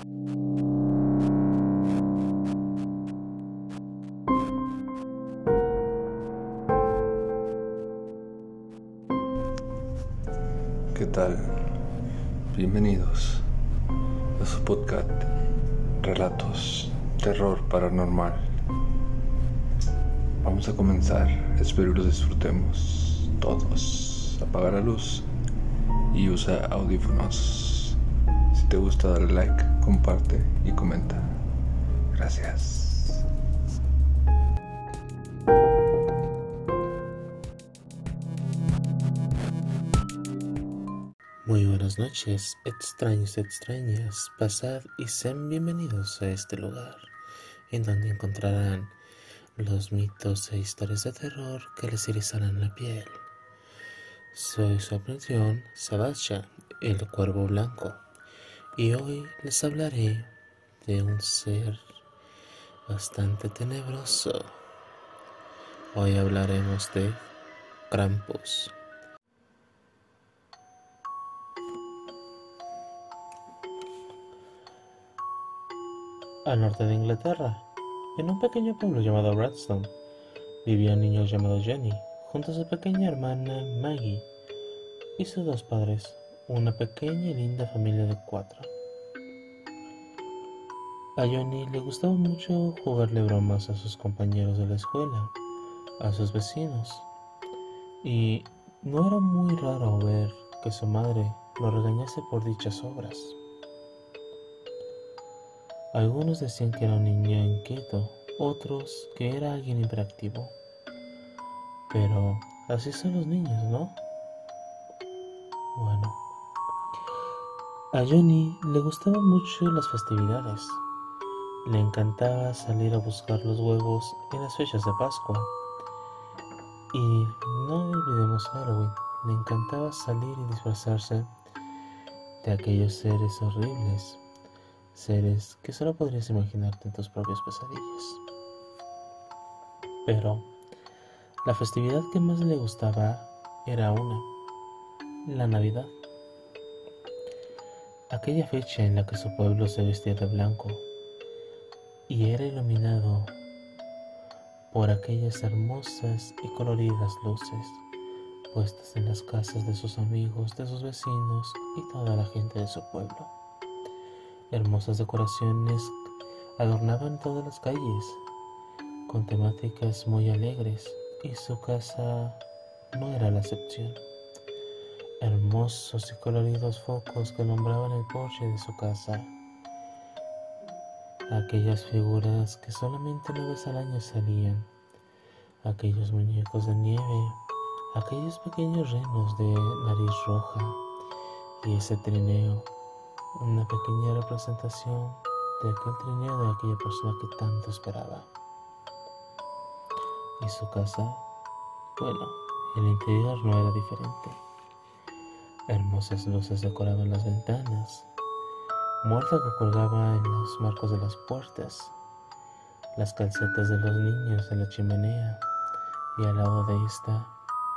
¿Qué tal? Bienvenidos a su podcast Relatos Terror Paranormal. Vamos a comenzar, espero los disfrutemos todos. Apaga la luz y usa audífonos. Si te gusta, dale like, comparte y comenta. Gracias. Muy buenas noches, extraños extrañas, pasad y sean bienvenidos a este lugar, en donde encontrarán los mitos e historias de terror que les erizarán la piel. Soy su aprensión, Sebastián, el cuervo blanco, y hoy les hablaré de un ser bastante tenebroso. Hoy hablaremos de Krampus. Al norte de Inglaterra, en un pequeño pueblo llamado Redstone, vivía un niño llamado Jenny, junto a su pequeña hermana Maggie y sus dos padres, una pequeña y linda familia de cuatro. A Johnny le gustaba mucho jugarle bromas a sus compañeros de la escuela, a sus vecinos, y no era muy raro ver que su madre lo regañase por dichas obras. Algunos decían que era un niño inquieto, otros que era alguien hiperactivo. Pero así son los niños, ¿no? Bueno. A Johnny le gustaban mucho las festividades. Le encantaba salir a buscar los huevos en las fechas de Pascua. Y no olvidemos Halloween. Le encantaba salir y disfrazarse de aquellos seres horribles seres que solo podrías imaginarte en tus propias pesadillas. Pero la festividad que más le gustaba era una, la Navidad. Aquella fecha en la que su pueblo se vestía de blanco y era iluminado por aquellas hermosas y coloridas luces puestas en las casas de sus amigos, de sus vecinos y toda la gente de su pueblo. Hermosas decoraciones adornaban todas las calles con temáticas muy alegres y su casa no era la excepción. Hermosos y coloridos focos que alumbraban el porche de su casa. Aquellas figuras que solamente una vez al año salían. Aquellos muñecos de nieve. Aquellos pequeños renos de nariz roja. Y ese trineo una pequeña representación de aquel trineo de aquella persona que tanto esperaba. Y su casa, bueno, el interior no era diferente. Hermosas luces decoraban las ventanas, que colgaba en los marcos de las puertas, las calcetas de los niños en la chimenea y al lado de esta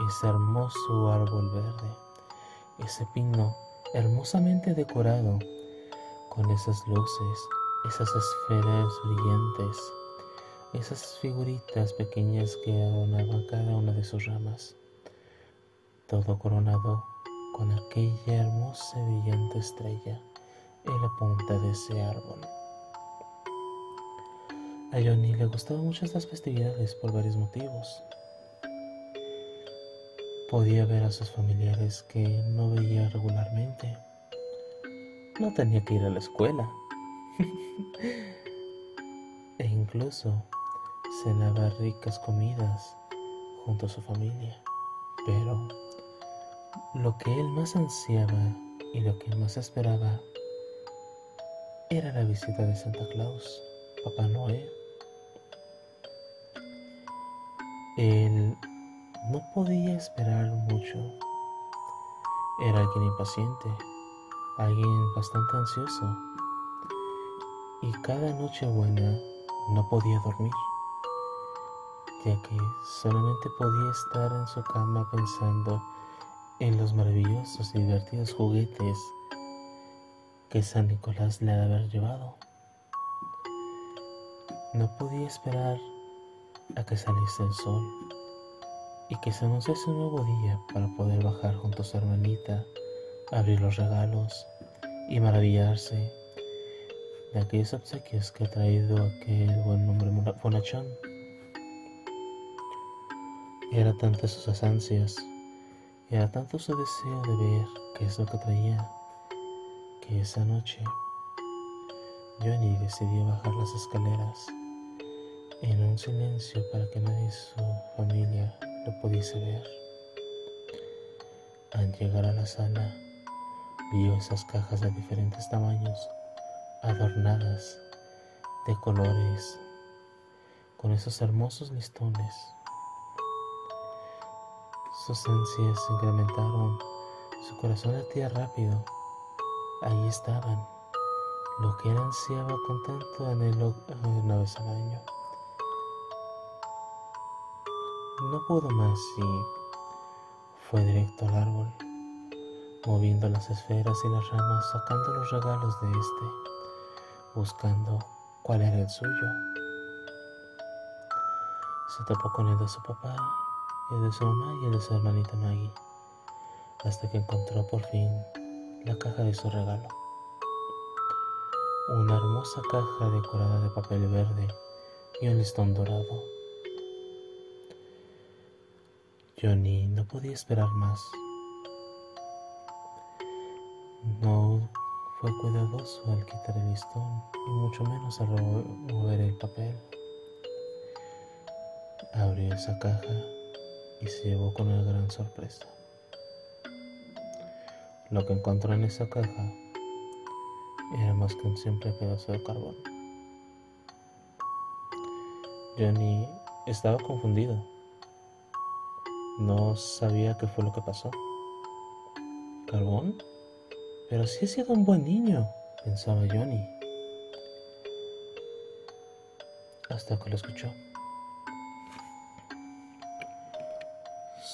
ese hermoso árbol verde, ese pino hermosamente decorado con esas luces, esas esferas brillantes, esas figuritas pequeñas que adornaban cada una de sus ramas, todo coronado con aquella hermosa y brillante estrella en la punta de ese árbol. A Johnny le gustaban mucho estas festividades por varios motivos. Podía ver a sus familiares que no veía regularmente. No tenía que ir a la escuela. e incluso cenaba ricas comidas junto a su familia. Pero lo que él más ansiaba y lo que más esperaba era la visita de Santa Claus, Papá Noel. Él no podía esperar mucho. Era alguien impaciente, alguien bastante ansioso. Y cada noche buena no podía dormir, ya que solamente podía estar en su cama pensando en los maravillosos y divertidos juguetes que San Nicolás le ha de haber llevado. No podía esperar a que saliese el sol y que se anunciase un nuevo día para poder bajar junto a su hermanita, abrir los regalos y maravillarse de aquellos obsequios que ha traído aquel buen hombre bonachón. Era tantas sus ansias, era tanto su deseo de ver qué es lo que traía, que esa noche Johnny decidió bajar las escaleras en un silencio para que nadie de su familia lo pudiese ver. Al llegar a la sala, vio esas cajas de diferentes tamaños, adornadas de colores, con esos hermosos listones. Sus ansias se incrementaron, su corazón latía rápido. Ahí estaban, lo que él ansiaba con tanto anhelo una vez al año. No pudo más y fue directo al árbol, moviendo las esferas y las ramas, sacando los regalos de este, buscando cuál era el suyo. Se topó con el de su papá, el de su mamá y de su hermanita Maggie, hasta que encontró por fin la caja de su regalo. Una hermosa caja decorada de papel verde y un listón dorado. Johnny no podía esperar más. No fue cuidadoso al quitar el listón y mucho menos al mover el papel. Abrió esa caja y se llevó con una gran sorpresa. Lo que encontró en esa caja era más que un simple pedazo de carbón. Johnny estaba confundido no sabía qué fue lo que pasó. ¿Carbón? Pero sí he sido un buen niño, pensaba Johnny. Hasta que lo escuchó.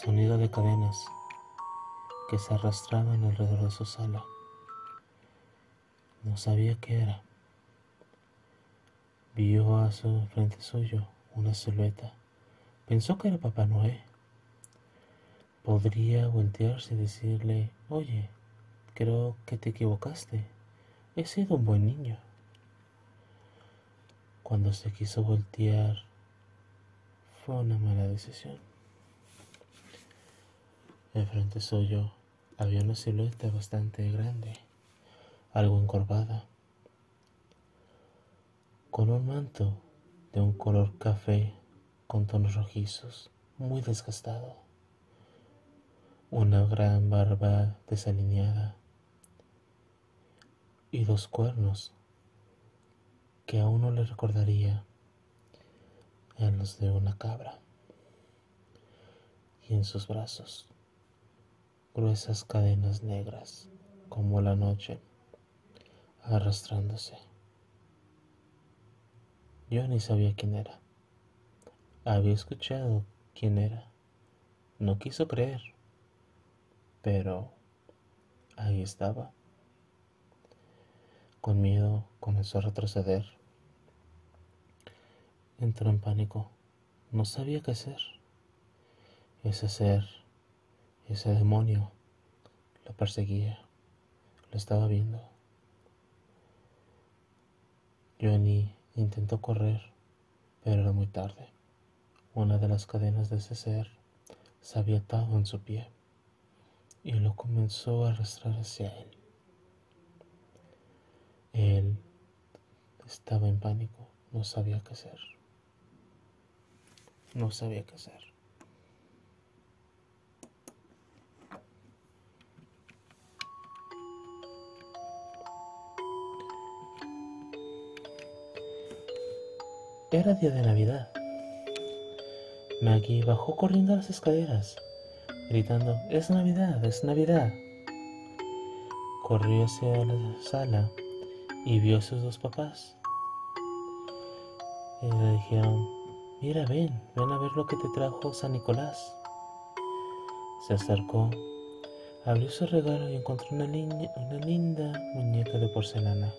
Sonido de cadenas que se arrastraban alrededor de su sala. No sabía qué era. Vio a su frente suyo una silueta. Pensó que era Papá Noé podría voltearse y decirle, oye, creo que te equivocaste, he sido un buen niño. Cuando se quiso voltear, fue una mala decisión. Enfrente suyo había una silueta bastante grande, algo encorvada, con un manto de un color café con tonos rojizos, muy desgastado. Una gran barba desalineada y dos cuernos que a uno le recordaría a los de una cabra y en sus brazos gruesas cadenas negras como la noche arrastrándose. Yo ni sabía quién era. Había escuchado quién era. No quiso creer pero ahí estaba. Con miedo comenzó a retroceder. Entró en pánico. No sabía qué hacer. Ese ser, ese demonio, lo perseguía. Lo estaba viendo. Johnny intentó correr, pero era muy tarde. Una de las cadenas de ese ser se había atado en su pie y lo comenzó a arrastrar hacia él. Él estaba en pánico, no sabía qué hacer. No sabía qué hacer. Era día de Navidad. Maggie bajó corriendo las escaleras gritando, es Navidad, es Navidad. Corrió hacia la sala y vio a sus dos papás. Y le dijeron, mira, ven, ven a ver lo que te trajo San Nicolás. Se acercó, Abrió su regalo y encontró una linda muñeca de porcelana.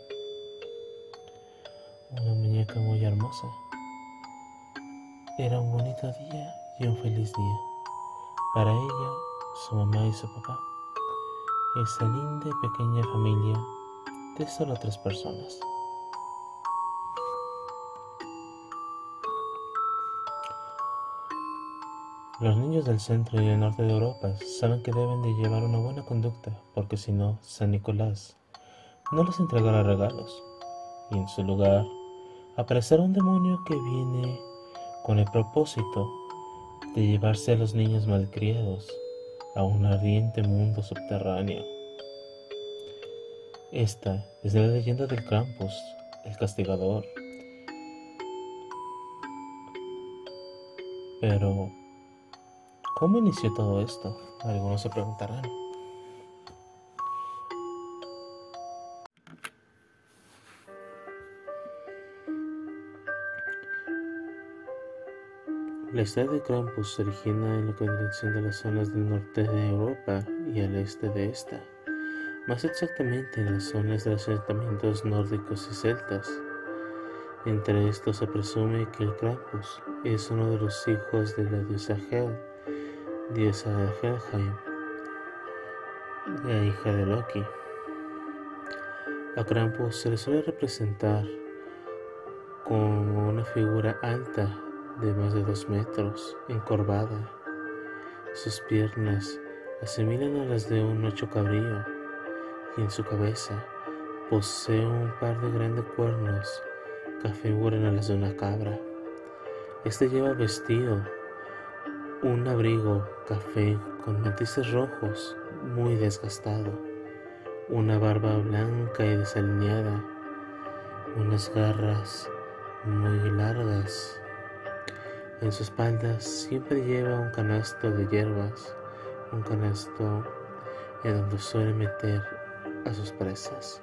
Una muñeca muy hermosa. Era un bonito día y un feliz día. Para ella, su mamá y su papá. Esa linda y pequeña familia de solo tres personas. Los niños del centro y el norte de Europa saben que deben de llevar una buena conducta porque si no, San Nicolás no les entregará regalos y en su lugar aparecerá un demonio que viene con el propósito de llevarse a los niños malcriados a un ardiente mundo subterráneo. Esta es la leyenda del Krampus, el castigador. Pero, ¿cómo inició todo esto? Algunos se preguntarán. La historia de Krampus se origina en la convención de las zonas del norte de Europa y al este de esta, más exactamente en las zonas de los asentamientos nórdicos y celtas. Entre estos se presume que el Krampus es uno de los hijos de la diosa Hel, diosa de Helheim, la hija de Loki. A Krampus se le suele representar como una figura alta de más de dos metros, encorvada. Sus piernas asimilan a las de un macho cabrío y en su cabeza posee un par de grandes cuernos que afiguran a las de una cabra. Este lleva vestido un abrigo café con matices rojos muy desgastado, una barba blanca y desalineada, unas garras muy largas en su espalda siempre lleva un canasto de hierbas, un canasto en donde suele meter a sus presas.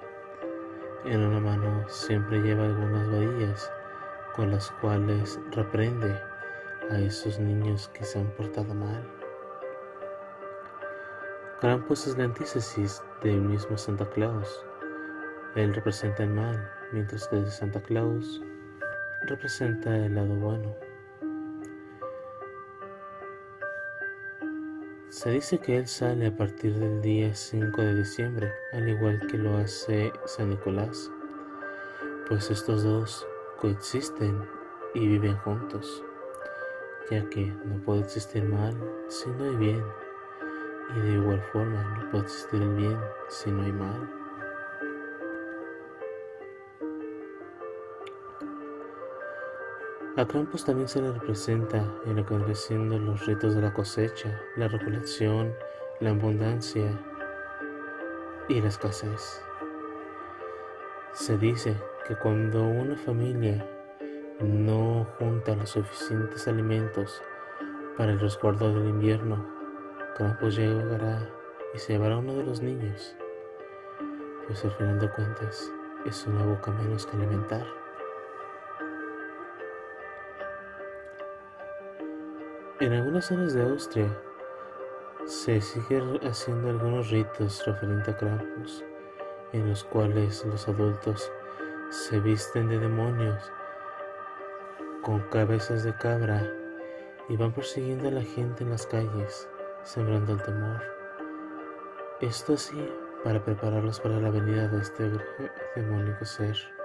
En una mano siempre lleva algunas varillas con las cuales reprende a esos niños que se han portado mal. Krampus es la antítesis del mismo Santa Claus. Él representa el mal, mientras que Santa Claus representa el lado bueno. Se dice que él sale a partir del día 5 de diciembre, al igual que lo hace San Nicolás, pues estos dos coexisten y viven juntos, ya que no puede existir mal si no hay bien, y de igual forma no puede existir el bien si no hay mal. A Krampus también se le representa en siendo los ritos de la cosecha, la recolección, la abundancia y la escasez. Se dice que cuando una familia no junta los suficientes alimentos para el resguardo del invierno, Krampus llegará y se llevará a uno de los niños, pues al final de cuentas es una boca menos que alimentar. En algunas zonas de Austria se siguen haciendo algunos ritos referentes a Krampus, en los cuales los adultos se visten de demonios con cabezas de cabra y van persiguiendo a la gente en las calles, sembrando el temor. Esto así para prepararlos para la venida de este demónico ser.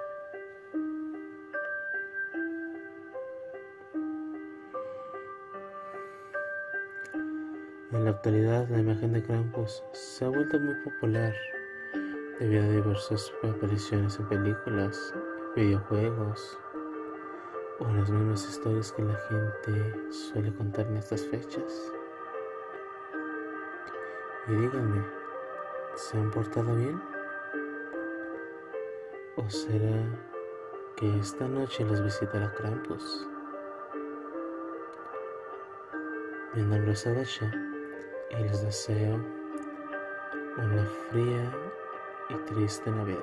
Actualidad, la imagen de Krampus se ha vuelto muy popular debido a diversas apariciones en películas, videojuegos o las mismas historias que la gente suele contar en estas fechas. Y díganme, ¿se han portado bien? ¿O será que esta noche los visitará Krampus? Mi nombre es Adasha y les deseo una fría y triste Navidad.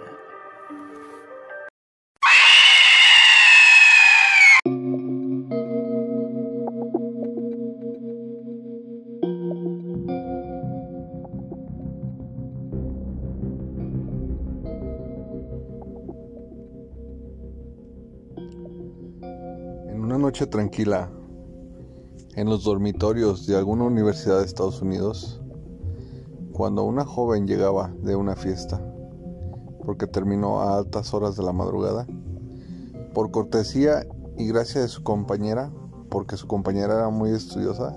En una noche tranquila, en los dormitorios de alguna universidad de Estados Unidos, cuando una joven llegaba de una fiesta, porque terminó a altas horas de la madrugada, por cortesía y gracia de su compañera, porque su compañera era muy estudiosa,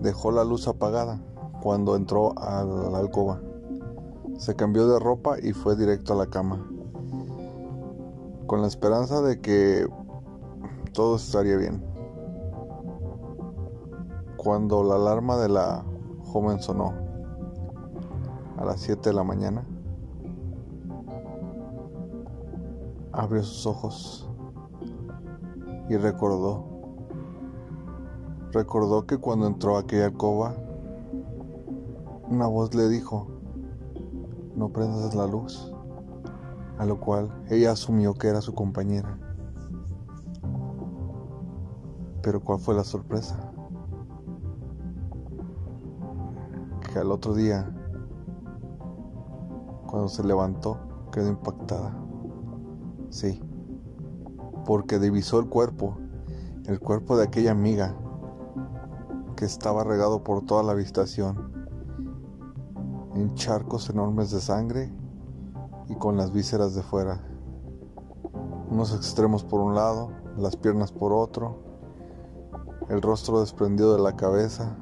dejó la luz apagada cuando entró a la alcoba. Se cambió de ropa y fue directo a la cama, con la esperanza de que todo estaría bien. Cuando la alarma de la joven sonó a las 7 de la mañana, abrió sus ojos y recordó. Recordó que cuando entró a aquella alcoba, una voz le dijo, no prendas la luz, a lo cual ella asumió que era su compañera. Pero ¿cuál fue la sorpresa? Que al otro día, cuando se levantó, quedó impactada. Sí, porque divisó el cuerpo, el cuerpo de aquella amiga que estaba regado por toda la habitación, en charcos enormes de sangre y con las vísceras de fuera, unos extremos por un lado, las piernas por otro, el rostro desprendido de la cabeza.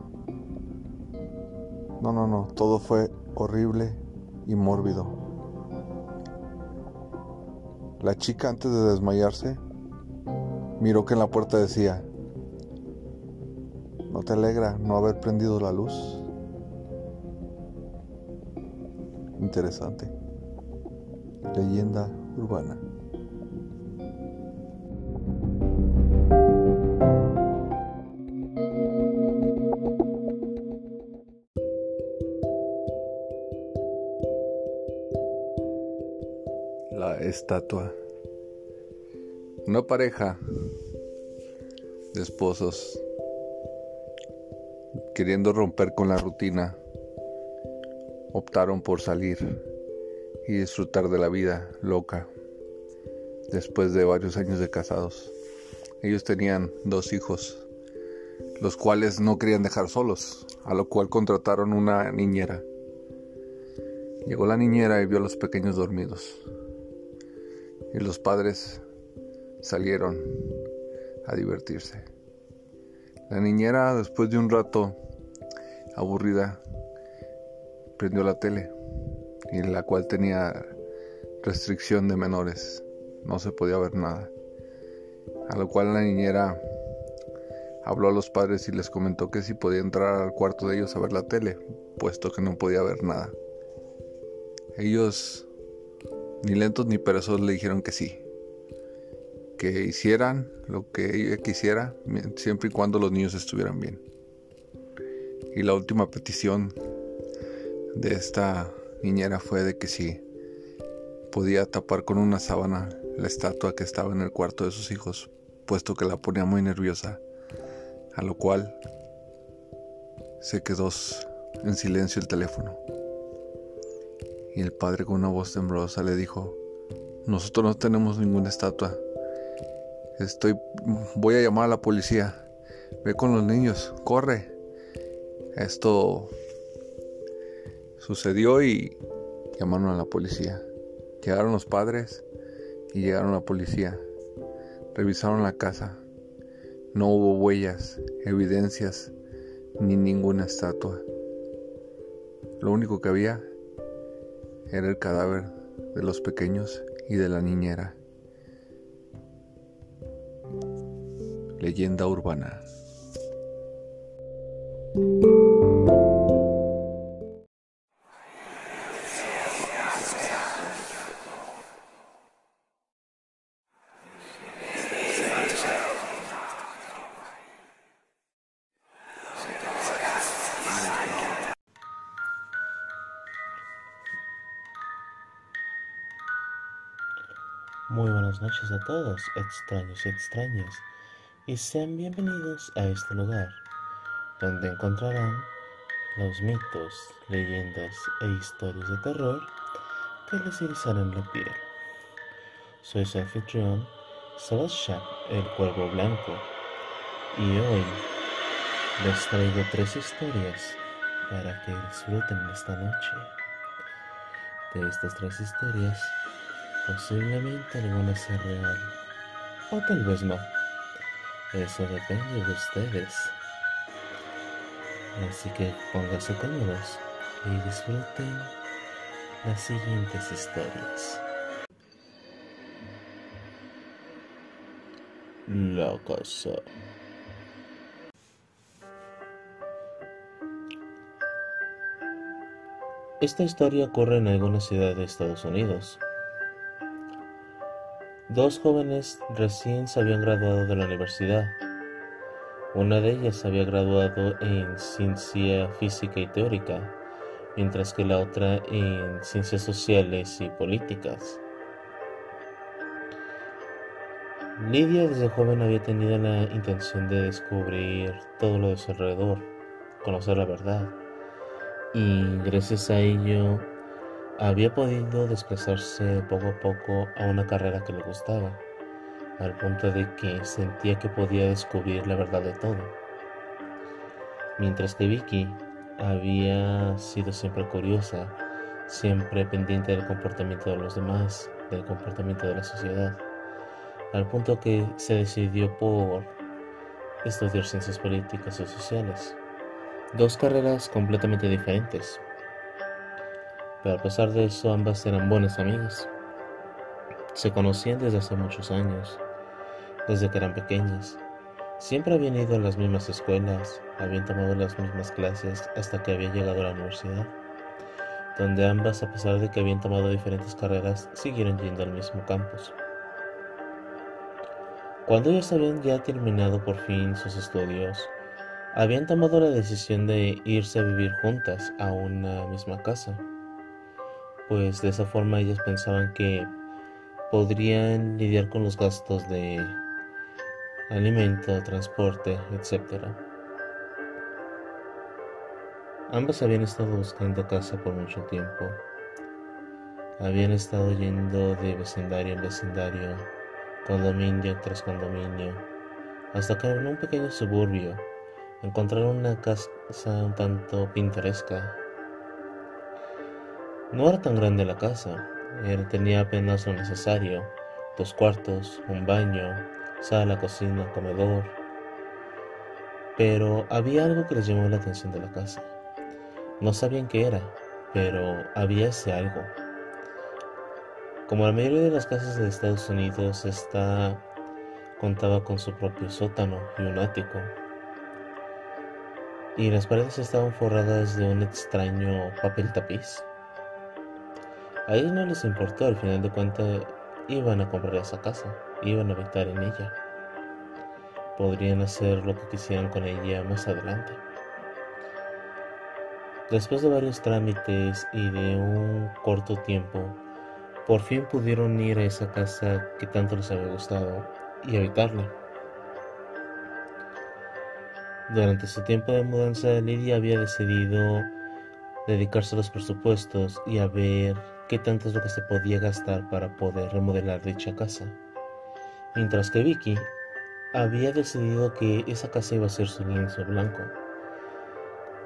No, no, no, todo fue horrible y mórbido. La chica antes de desmayarse miró que en la puerta decía, ¿no te alegra no haber prendido la luz? Interesante. Leyenda urbana. Estatua. Una pareja de esposos queriendo romper con la rutina optaron por salir y disfrutar de la vida loca después de varios años de casados. Ellos tenían dos hijos, los cuales no querían dejar solos, a lo cual contrataron una niñera. Llegó la niñera y vio a los pequeños dormidos. Y los padres salieron a divertirse. La niñera, después de un rato aburrida, prendió la tele, en la cual tenía restricción de menores, no se podía ver nada. A lo cual la niñera habló a los padres y les comentó que si podía entrar al cuarto de ellos a ver la tele, puesto que no podía ver nada. Ellos, ni lentos ni perezosos, le dijeron que sí, que hicieran lo que ella quisiera, siempre y cuando los niños estuvieran bien. Y la última petición de esta niñera fue de que si podía tapar con una sábana la estatua que estaba en el cuarto de sus hijos, puesto que la ponía muy nerviosa, a lo cual se quedó en silencio el teléfono. Y el padre con una voz temblorosa le dijo, nosotros no tenemos ninguna estatua, Estoy, voy a llamar a la policía. Ve con los niños, corre. Esto sucedió y llamaron a la policía. Llegaron los padres y llegaron la policía. Revisaron la casa. No hubo huellas, evidencias, ni ninguna estatua. Lo único que había era el cadáver de los pequeños y de la niñera. Leyenda urbana. Todos, extraños y extrañas y sean bienvenidos a este lugar, donde encontrarán los mitos, leyendas e historias de terror que les erizarán la piel. Soy su anfitrión, Soy el Cuervo Blanco y hoy les traigo tres historias para que disfruten esta noche. De estas tres historias, posiblemente alguna sea real o tal vez no. Eso depende de ustedes. Así que pónganse cómodos y disfruten las siguientes historias. La casa. Esta historia ocurre en alguna ciudad de Estados Unidos. Dos jóvenes recién se habían graduado de la universidad. Una de ellas había graduado en ciencia física y teórica, mientras que la otra en ciencias sociales y políticas. Lidia desde joven había tenido la intención de descubrir todo lo de su alrededor, conocer la verdad, y gracias a ello había podido desplazarse poco a poco a una carrera que le gustaba, al punto de que sentía que podía descubrir la verdad de todo. Mientras que Vicky había sido siempre curiosa, siempre pendiente del comportamiento de los demás, del comportamiento de la sociedad al punto que se decidió por estudiar ciencias políticas y sociales. Dos carreras completamente diferentes. Pero a pesar de eso, ambas eran buenas amigas. Se conocían desde hace muchos años, desde que eran pequeñas. Siempre habían ido a las mismas escuelas, habían tomado las mismas clases hasta que había llegado a la universidad, donde ambas, a pesar de que habían tomado diferentes carreras, siguieron yendo al mismo campus. Cuando ellos habían ya terminado por fin sus estudios, habían tomado la decisión de irse a vivir juntas a una misma casa, pues de esa forma ellas pensaban que podrían lidiar con los gastos de alimento, transporte, etc. Ambas habían estado buscando casa por mucho tiempo. Habían estado yendo de vecindario en vecindario condominio tras condominio, hasta que en un pequeño suburbio encontraron una casa un tanto pintoresca. No era tan grande la casa, tenía apenas lo necesario, dos cuartos, un baño, sala, cocina, comedor. Pero había algo que les llamó la atención de la casa. No sabían qué era, pero había ese algo. Como la mayoría de las casas de Estados Unidos, esta contaba con su propio sótano y un ático. Y las paredes estaban forradas de un extraño papel tapiz. A ellos no les importó, al final de cuentas iban a comprar esa casa, iban a habitar en ella. Podrían hacer lo que quisieran con ella más adelante. Después de varios trámites y de un corto tiempo, por fin pudieron ir a esa casa que tanto les había gustado y habitarla. Durante su tiempo de mudanza, Lidia había decidido dedicarse a los presupuestos y a ver qué tanto es lo que se podía gastar para poder remodelar dicha casa. Mientras que Vicky había decidido que esa casa iba a ser su lienzo blanco.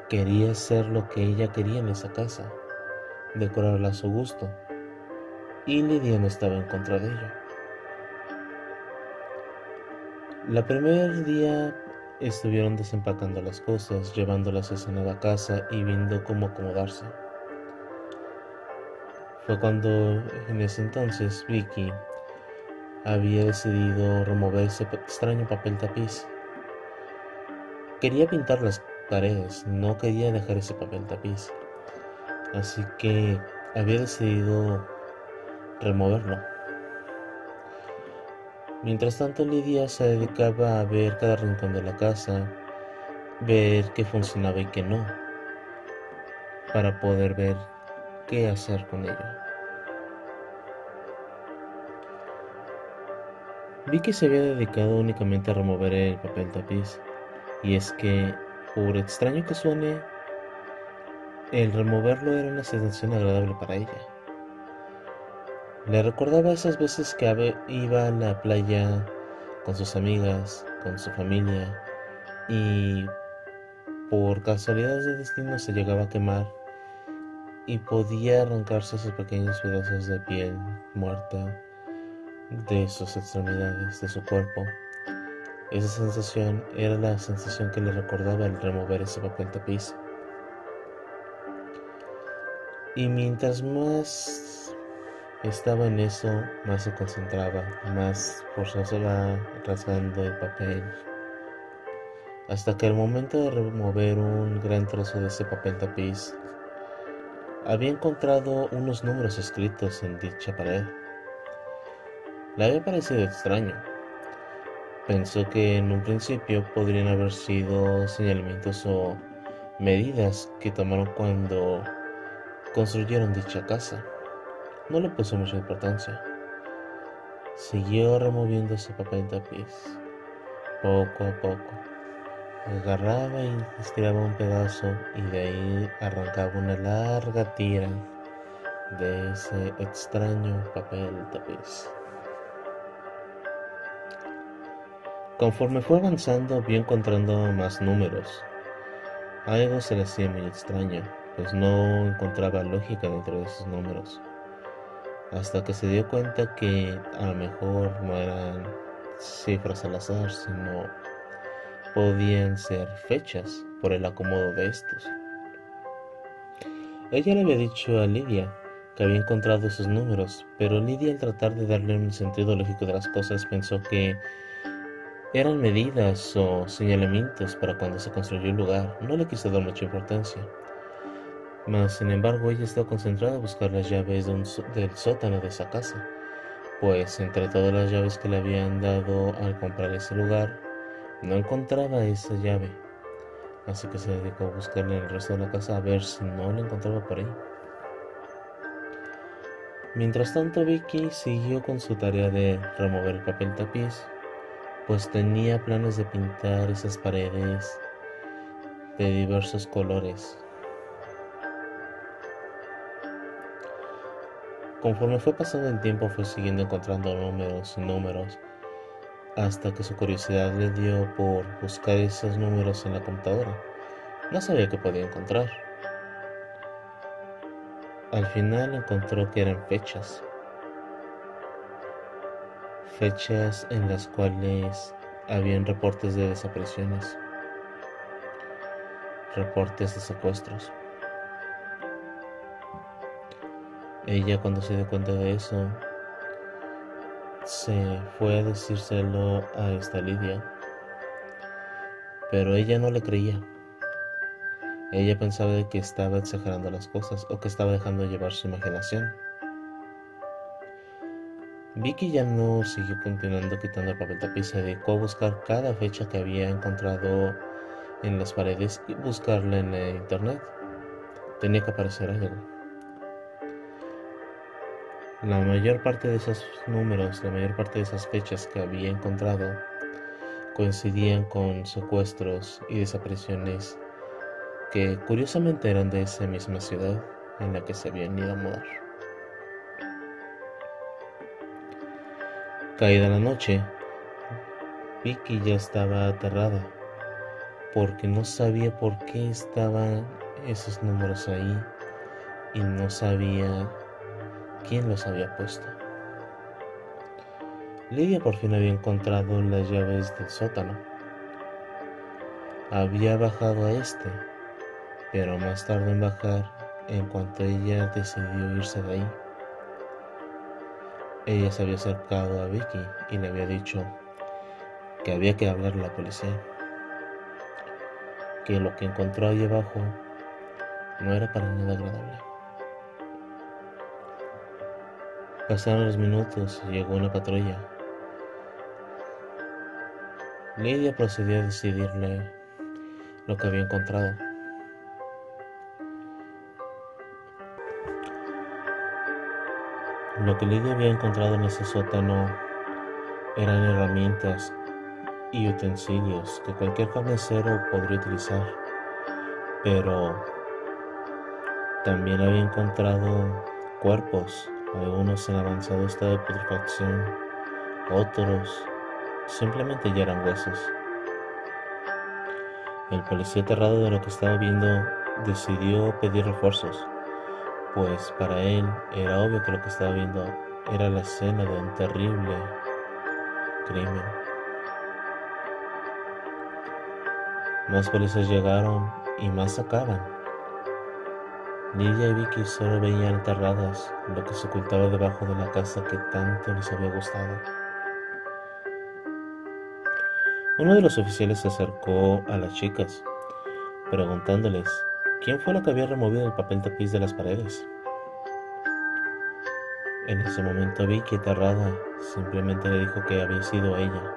Quería hacer lo que ella quería en esa casa, decorarla a su gusto y Lidia no estaba en contra de ello. La primer día estuvieron desempacando las cosas, llevándolas a esa nueva casa y viendo cómo acomodarse. Fue cuando en ese entonces Vicky había decidido remover ese extraño papel tapiz. Quería pintar las paredes, no quería dejar ese papel tapiz. Así que había decidido removerlo. Mientras tanto, Lidia se dedicaba a ver cada rincón de la casa, ver qué funcionaba y qué no, para poder ver qué hacer con ello. Vi que se había dedicado únicamente a remover el papel tapiz, y es que, por extraño que suene, el removerlo era una sensación agradable para ella. Le recordaba esas veces que iba a la playa con sus amigas, con su familia y por casualidades de destino se llegaba a quemar y podía arrancarse esos pequeños pedazos de piel muerta de sus extremidades, de su cuerpo. Esa sensación era la sensación que le recordaba al remover ese papel tapiz. Y mientras más estaba en eso, más se concentraba, más forzoso va rasgando el papel. Hasta que al momento de remover un gran trozo de ese papel tapiz, había encontrado unos números escritos en dicha pared. Le había parecido extraño. Pensó que en un principio podrían haber sido señalamientos o medidas que tomaron cuando construyeron dicha casa. No le puso mucha importancia. Siguió removiendo ese papel tapiz, poco a poco. Agarraba y estiraba un pedazo y de ahí arrancaba una larga tira de ese extraño papel tapiz. Conforme fue avanzando, vio encontrando más números. Algo se le hacía muy extraño pues no encontraba lógica dentro de esos números. Hasta que se dio cuenta que a lo mejor no eran cifras al azar, sino podían ser fechas por el acomodo de estos. Ella le había dicho a Lidia que había encontrado esos números, pero Lidia al tratar de darle un sentido lógico de las cosas pensó que eran medidas o señalamientos para cuando se construyó el lugar. No le quiso dar mucha importancia. Mas, sin embargo, ella estaba concentrada en buscar las llaves del sótano de esa casa, pues entre todas las llaves que le habían dado al comprar ese lugar, no encontraba esa llave. Así que se dedicó a buscarla en el resto de la casa a ver si no la encontraba por ahí. Mientras tanto, Vicky siguió con su tarea de remover el papel tapiz, pues tenía planes de pintar esas paredes de diversos colores Conforme fue pasando el tiempo fue siguiendo encontrando números y números, hasta que su curiosidad le dio por buscar esos números en la computadora. No sabía qué podía encontrar. Al final encontró que eran fechas. Fechas en las cuales habían reportes de desapariciones, reportes de secuestros. Ella cuando se dio cuenta de eso, se fue a decírselo a esta Lidia, pero ella no le creía. Ella pensaba que estaba exagerando las cosas o que estaba dejando llevar su imaginación. Vicky ya no siguió continuando quitando el papel tapiz, se dedicó a buscar cada fecha que había encontrado en las paredes y buscarla en la internet. Tenía que aparecer algo. La mayor parte de esos números, la mayor parte de esas fechas que había encontrado coincidían con secuestros y desapariciones que curiosamente eran de esa misma ciudad en la que se habían ido a mudar. Caída la noche, Vicky ya estaba aterrada porque no sabía por qué estaban esos números ahí y no sabía quién los había puesto. Lidia por fin había encontrado las llaves del sótano. Había bajado a este, pero más tarde en bajar en cuanto ella decidió irse de ahí. Ella se había acercado a Vicky y le había dicho que había que hablarle a la policía, que lo que encontró ahí abajo no era para nada agradable. Pasaron los minutos y llegó una patrulla. Lidia procedió a decidirle lo que había encontrado. Lo que Lidia había encontrado en ese sótano eran herramientas y utensilios que cualquier carnicero podría utilizar, pero también había encontrado cuerpos algunos en avanzado estado de putrefacción, otros simplemente ya eran huesos. El policía aterrado de lo que estaba viendo decidió pedir refuerzos, pues para él era obvio que lo que estaba viendo era la escena de un terrible crimen. Más policías llegaron y más sacaban. Lidia y Vicky solo veían aterradas lo que se ocultaba debajo de la casa que tanto les había gustado. Uno de los oficiales se acercó a las chicas, preguntándoles quién fue la que había removido el papel tapiz de las paredes. En ese momento Vicky, aterrada, simplemente le dijo que había sido ella.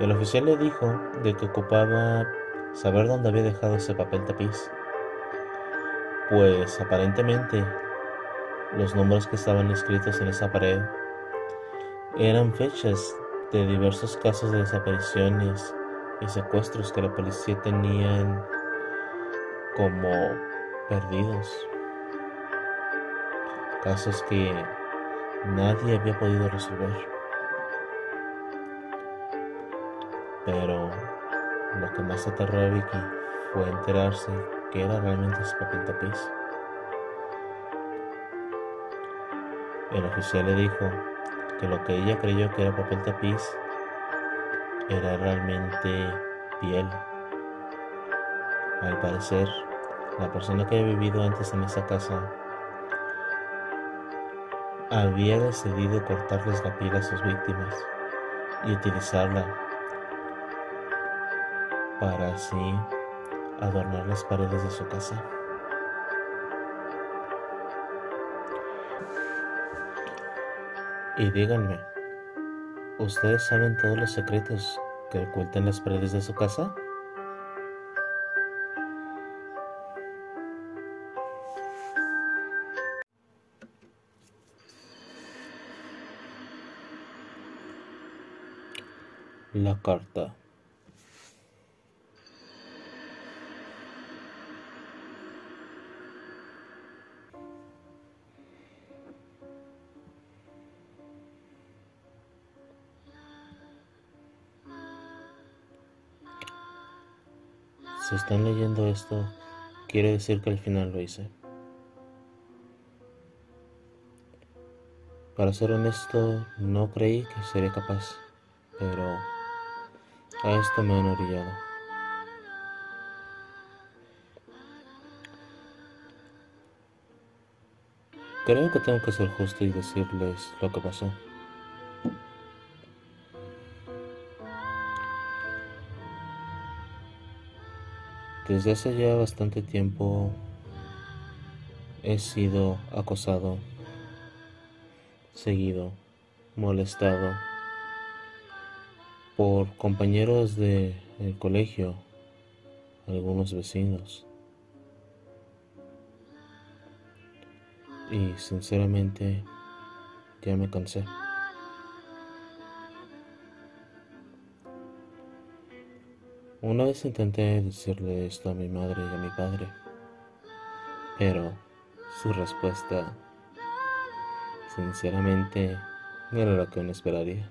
El oficial le dijo de que ocupaba saber dónde había dejado ese papel tapiz, pues aparentemente los números que estaban escritos en esa pared eran fechas de diversos casos de desapariciones y secuestros que la policía tenían como perdidos. Casos que nadie había podido resolver. Pero lo que más aterró a Vicky fue enterarse que era realmente ese papel tapiz. El oficial le dijo que lo que ella creyó que era papel tapiz era realmente piel. Al parecer, la persona que había vivido antes en esa casa había decidido cortarles la piel a sus víctimas y utilizarla para así adornar las paredes de su casa. Y díganme, ¿ustedes saben todos los secretos que ocultan las paredes de su casa? La carta. Están leyendo esto, quiere decir que al final lo hice. Para ser honesto, no creí que sería capaz, pero a esto me han orillado. Creo que tengo que ser justo y decirles lo que pasó. Desde hace ya bastante tiempo he sido acosado, seguido, molestado por compañeros del colegio, algunos vecinos. Y sinceramente ya me cansé. Una vez intenté decirle esto a mi madre y a mi padre, pero su respuesta, sinceramente, no era lo que uno esperaría.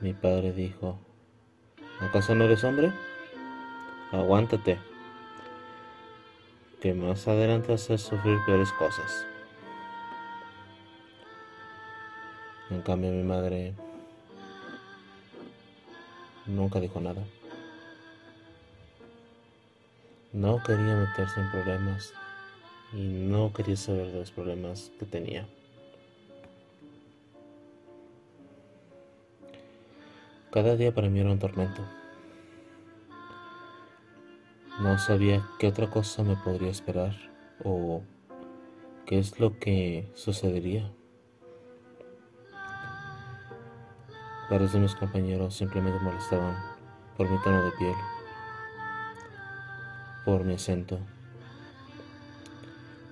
Mi padre dijo, ¿acaso no eres hombre? Aguántate, que más adelante a sufrir peores cosas. En cambio mi madre Nunca dijo nada. No quería meterse en problemas y no quería saber de los problemas que tenía. Cada día para mí era un tormento. No sabía qué otra cosa me podría esperar o qué es lo que sucedería. Varios de mis compañeros simplemente molestaban por mi tono de piel, por mi acento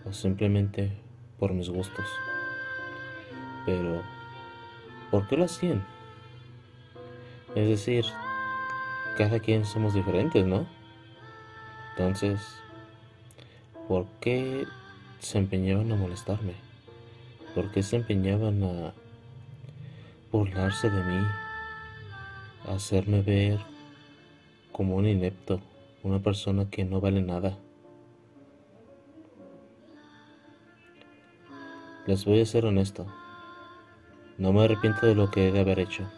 o simplemente por mis gustos. Pero, ¿por qué lo hacían? Es decir, cada quien somos diferentes, ¿no? Entonces, ¿por qué se empeñaban a molestarme? ¿Por qué se empeñaban a burlarse de mí? Hacerme ver como un inepto, una persona que no vale nada. Les voy a ser honesto. No me arrepiento de lo que he de haber hecho.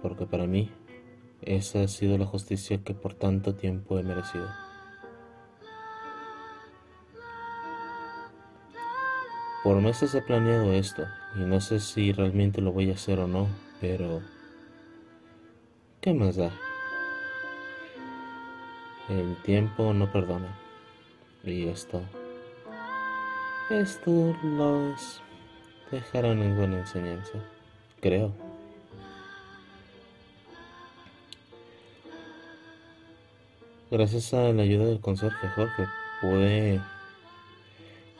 Porque para mí, esa ha sido la justicia que por tanto tiempo he merecido. Por meses he planeado esto y no sé si realmente lo voy a hacer o no, pero ¿qué más da? El tiempo no perdona. Y esto, esto los dejará ninguna enseñanza, creo. Gracias a la ayuda del conserje Jorge pude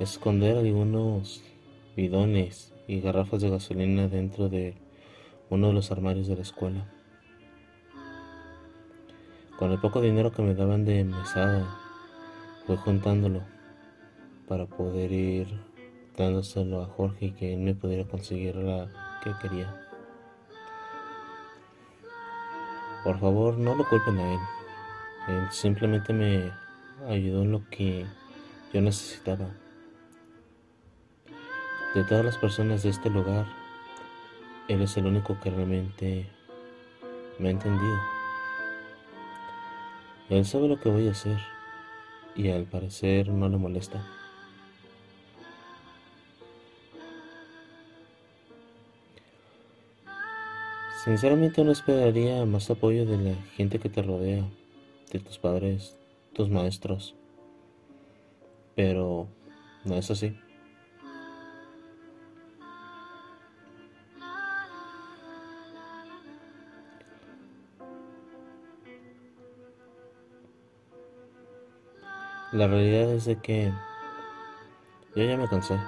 esconder algunos bidones y garrafas de gasolina dentro de uno de los armarios de la escuela. Con el poco dinero que me daban de mesada, fui juntándolo para poder ir dándoselo a Jorge y que él me pudiera conseguir la que quería. Por favor, no lo culpen a él. Él simplemente me ayudó en lo que yo necesitaba. De todas las personas de este lugar, Él es el único que realmente me ha entendido. Él sabe lo que voy a hacer y al parecer no le molesta. Sinceramente no esperaría más apoyo de la gente que te rodea, de tus padres, tus maestros. Pero no es así. La realidad es de que yo ya me cansé.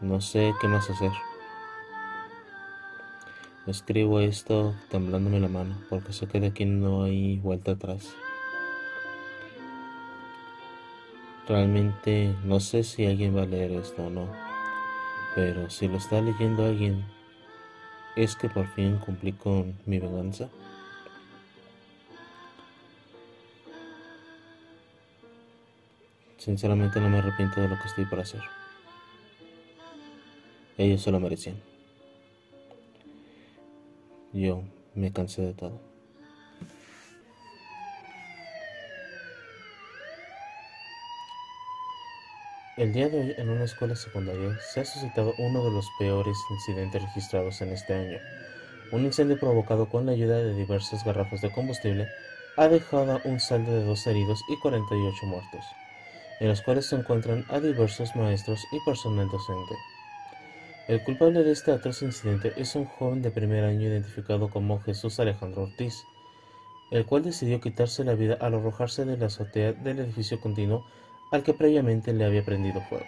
No sé qué más hacer. Escribo esto temblándome la mano porque sé que de aquí no hay vuelta atrás. Realmente no sé si alguien va a leer esto o no, pero si lo está leyendo alguien, es que por fin cumplí con mi venganza. Sinceramente no me arrepiento de lo que estoy por hacer. Ellos se lo merecían. Yo me cansé de todo. El día de hoy en una escuela secundaria se ha suscitado uno de los peores incidentes registrados en este año. Un incendio provocado con la ayuda de diversas garrafas de combustible ha dejado un saldo de dos heridos y 48 muertos en los cuales se encuentran a diversos maestros y personal docente. El culpable de este atroz incidente es un joven de primer año identificado como Jesús Alejandro Ortiz, el cual decidió quitarse la vida al arrojarse de la azotea del edificio continuo al que previamente le había prendido fuego.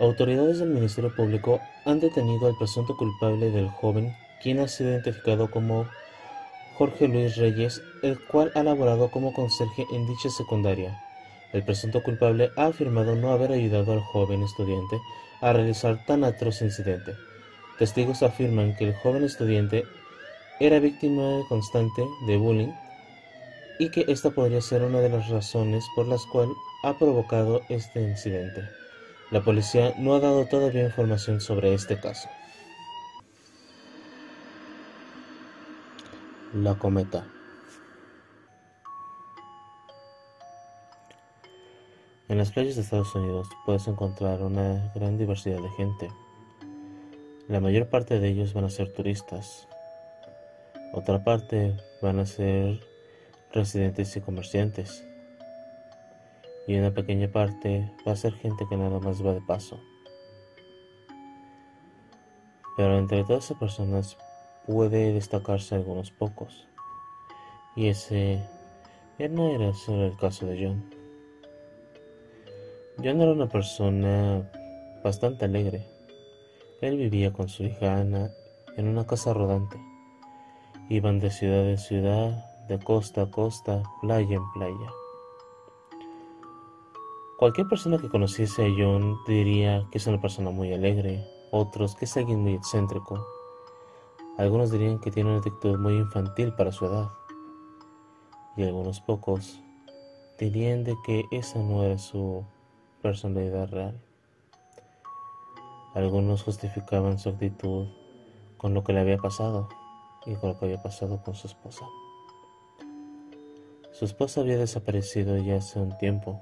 Autoridades del Ministerio Público han detenido al presunto culpable del joven, quien ha sido identificado como Jorge Luis Reyes, el cual ha laborado como conserje en dicha secundaria. El presunto culpable ha afirmado no haber ayudado al joven estudiante a realizar tan atroz incidente. Testigos afirman que el joven estudiante era víctima constante de bullying y que esta podría ser una de las razones por las cuales ha provocado este incidente. La policía no ha dado todavía información sobre este caso. La cometa. En las playas de Estados Unidos puedes encontrar una gran diversidad de gente. La mayor parte de ellos van a ser turistas. Otra parte van a ser residentes y comerciantes. Y una pequeña parte va a ser gente que nada más va de paso. Pero entre todas esas personas puede destacarse algunos pocos. Y ese no era solo el caso de John. John era una persona bastante alegre. Él vivía con su hija Ana en una casa rodante. Iban de ciudad en ciudad, de costa a costa, playa en playa. Cualquier persona que conociese a John diría que es una persona muy alegre, otros que es alguien muy excéntrico. Algunos dirían que tiene una actitud muy infantil para su edad. Y algunos pocos dirían de que esa no era su personalidad real. Algunos justificaban su actitud con lo que le había pasado y con lo que había pasado con su esposa. Su esposa había desaparecido ya hace un tiempo.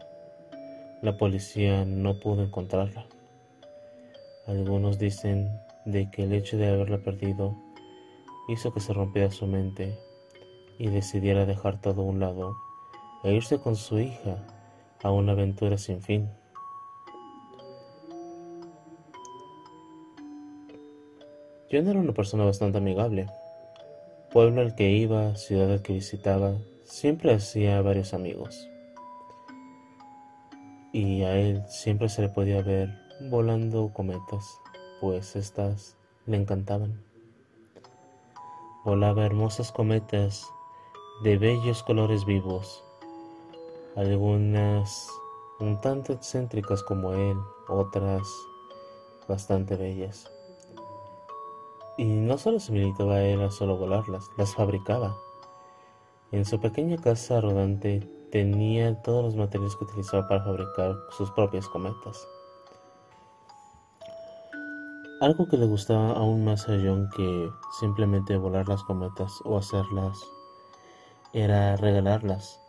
La policía no pudo encontrarla. Algunos dicen de que el hecho de haberla perdido hizo que se rompiera su mente y decidiera dejar todo a un lado e irse con su hija a una aventura sin fin. John era una persona bastante amigable. Pueblo al que iba, ciudad al que visitaba, siempre hacía varios amigos. Y a él siempre se le podía ver volando cometas, pues estas le encantaban. Volaba hermosas cometas de bellos colores vivos, algunas un tanto excéntricas como él, otras bastante bellas. Y no solo se limitaba a él a solo volarlas, las fabricaba. En su pequeña casa rodante tenía todos los materiales que utilizaba para fabricar sus propias cometas. Algo que le gustaba aún más a John que simplemente volar las cometas o hacerlas era regalarlas.